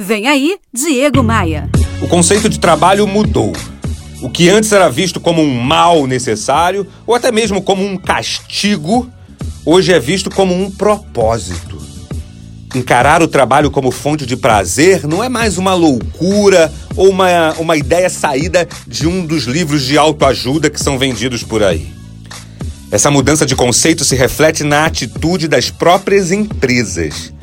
Vem aí, Diego Maia. O conceito de trabalho mudou. O que antes era visto como um mal necessário, ou até mesmo como um castigo, hoje é visto como um propósito. Encarar o trabalho como fonte de prazer não é mais uma loucura ou uma, uma ideia saída de um dos livros de autoajuda que são vendidos por aí. Essa mudança de conceito se reflete na atitude das próprias empresas.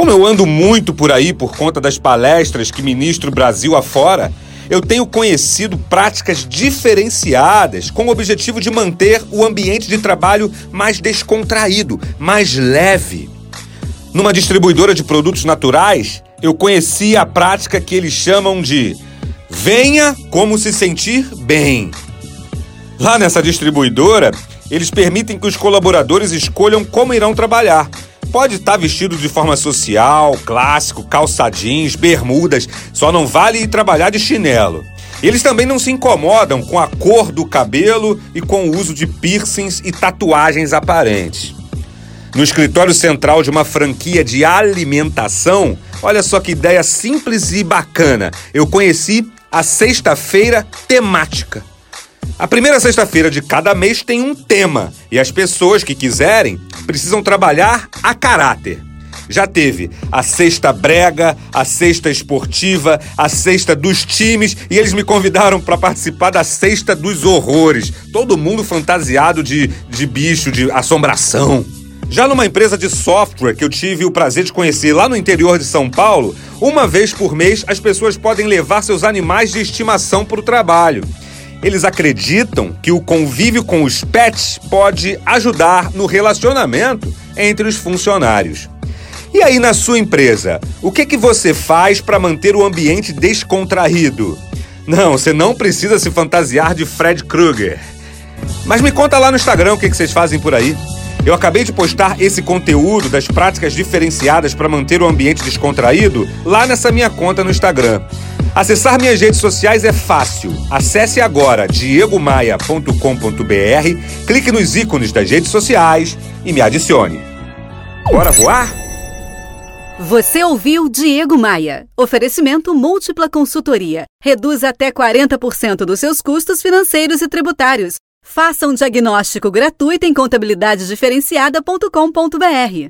Como eu ando muito por aí por conta das palestras que ministro Brasil afora, eu tenho conhecido práticas diferenciadas com o objetivo de manter o ambiente de trabalho mais descontraído, mais leve. Numa distribuidora de produtos naturais, eu conheci a prática que eles chamam de venha como se sentir bem. Lá nessa distribuidora, eles permitem que os colaboradores escolham como irão trabalhar Pode estar vestido de forma social, clássico, calça jeans, bermudas, só não vale ir trabalhar de chinelo. Eles também não se incomodam com a cor do cabelo e com o uso de piercings e tatuagens aparentes. No escritório central de uma franquia de alimentação, olha só que ideia simples e bacana. Eu conheci a sexta-feira temática. A primeira sexta-feira de cada mês tem um tema e as pessoas que quiserem precisam trabalhar a caráter. Já teve a sexta brega, a sexta esportiva, a sexta dos times e eles me convidaram para participar da sexta dos horrores. Todo mundo fantasiado de, de bicho, de assombração. Já numa empresa de software que eu tive o prazer de conhecer lá no interior de São Paulo, uma vez por mês as pessoas podem levar seus animais de estimação para o trabalho. Eles acreditam que o convívio com os pets pode ajudar no relacionamento entre os funcionários. E aí na sua empresa, o que que você faz para manter o ambiente descontraído? Não, você não precisa se fantasiar de Fred Krueger. Mas me conta lá no Instagram o que, que vocês fazem por aí. Eu acabei de postar esse conteúdo das práticas diferenciadas para manter o ambiente descontraído lá nessa minha conta no Instagram. Acessar minhas redes sociais é fácil. Acesse agora diegomaia.com.br, clique nos ícones das redes sociais e me adicione. Bora voar? Você ouviu Diego Maia. Oferecimento Múltipla Consultoria. Reduz até 40% dos seus custos financeiros e tributários. Faça um diagnóstico gratuito em contabilidadediferenciada.com.br.